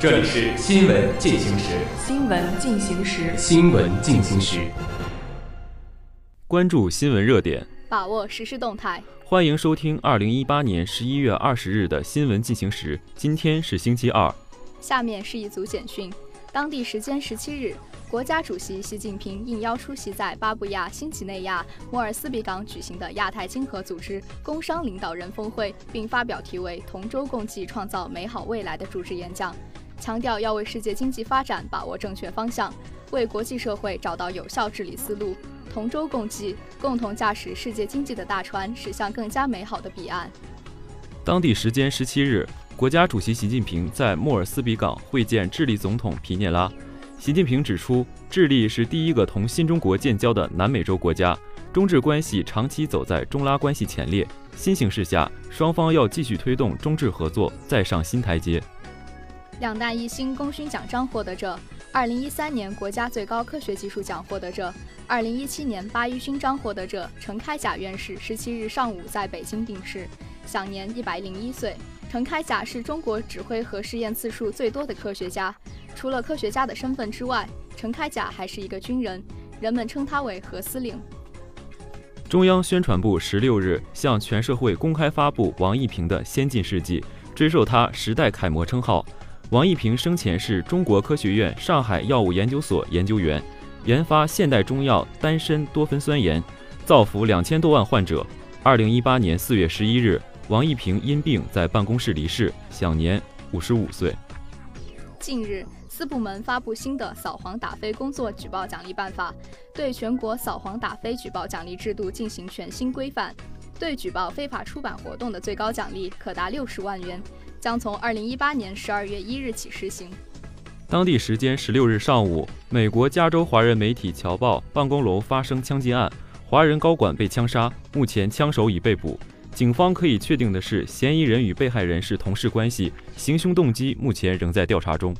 这里是新闻进行时。新闻进行时。新闻进行时。关注新闻热点，把握实时动态。欢迎收听二零一八年十一月二十日的新闻进行时。今天是星期二。下面是一组简讯。当地时间十七日，国家主席习近平应邀出席在巴布亚新几内亚摩尔斯比港举行的亚太经合组织工商领导人峰会，并发表题为“同舟共济，创造美好未来”的主旨演讲，强调要为世界经济发展把握正确方向，为国际社会找到有效治理思路，同舟共济，共同驾驶世界经济的大船驶向更加美好的彼岸。当地时间十七日。国家主席习近平在莫尔斯比港会见智利总统皮涅拉。习近平指出，智利是第一个同新中国建交的南美洲国家，中智关系长期走在中拉关系前列。新形势下，双方要继续推动中智合作再上新台阶。两弹一星功勋奖章获得者，二零一三年国家最高科学技术奖获得者，二零一七年八一勋章获得者陈开甲院士十七日上午在北京病逝，享年一百零一岁。陈开甲是中国指挥核试验次数最多的科学家。除了科学家的身份之外，陈开甲还是一个军人，人们称他为核司令。中央宣传部十六日向全社会公开发布王一平的先进事迹，追授他时代楷模称号。王一平生前是中国科学院上海药物研究所研究员，研发现代中药丹参多酚酸盐，造福两千多万患者。二零一八年四月十一日。王一平因病在办公室离世，享年五十五岁。近日，四部门发布新的扫黄打非工作举报奖励办法，对全国扫黄打非举报奖励制度进行全新规范。对举报非法出版活动的最高奖励可达六十万元，将从二零一八年十二月一日起施行。当地时间十六日上午，美国加州华人媒体《侨报》办公楼发生枪击案，华人高管被枪杀，目前枪手已被捕。警方可以确定的是，嫌疑人与被害人是同事关系，行凶动机目前仍在调查中。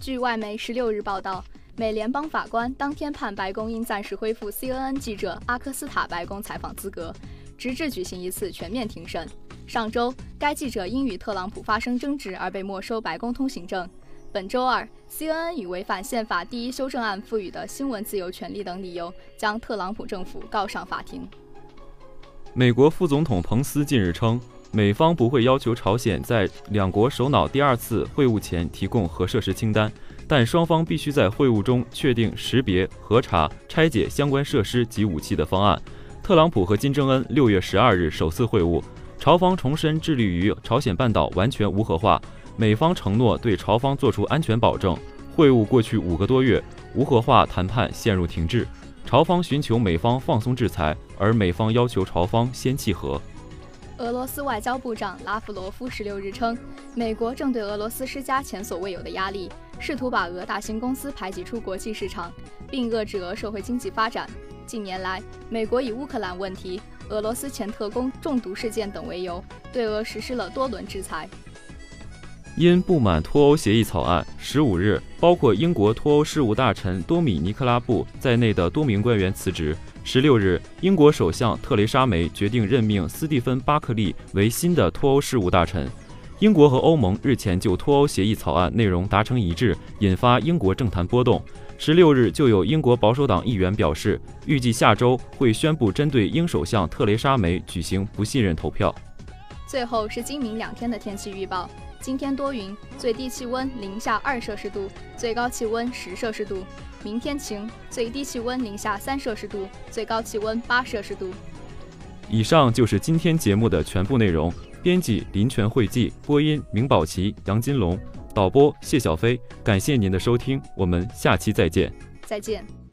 据外媒十六日报道，美联邦法官当天判白宫应暂时恢复 CNN 记者阿克斯塔白宫采访资格，直至举行一次全面庭审。上周，该记者因与特朗普发生争执而被没收白宫通行证。本周二，CNN 以违反宪法第一修正案赋予的新闻自由权利等理由，将特朗普政府告上法庭。美国副总统彭斯近日称，美方不会要求朝鲜在两国首脑第二次会晤前提供核设施清单，但双方必须在会晤中确定识别、核查、拆解相关设施及武器的方案。特朗普和金正恩六月十二日首次会晤，朝方重申致力于朝鲜半岛完全无核化，美方承诺对朝方作出安全保证。会晤过去五个多月，无核化谈判陷入停滞。朝方寻求美方放松制裁，而美方要求朝方先契合。俄罗斯外交部长拉夫罗夫十六日称，美国正对俄罗斯施加前所未有的压力，试图把俄大型公司排挤出国际市场，并遏制俄社会经济发展。近年来，美国以乌克兰问题、俄罗斯前特工中毒事件等为由，对俄实施了多轮制裁。因不满脱欧协议草案，十五日，包括英国脱欧事务大臣多米尼克拉布在内的多名官员辞职。十六日，英国首相特蕾莎梅决定任命斯蒂芬巴克利为新的脱欧事务大臣。英国和欧盟日前就脱欧协议草案内容达成一致，引发英国政坛波动。十六日，就有英国保守党议员表示，预计下周会宣布针对英首相特蕾莎梅举行不信任投票。最后是今明两天的天气预报。今天多云，最低气温零下二摄氏度，最高气温十摄氏度。明天晴，最低气温零下三摄氏度，最高气温八摄氏度。以上就是今天节目的全部内容。编辑林泉惠记，播音明宝琪、杨金龙，导播谢小飞。感谢您的收听，我们下期再见。再见。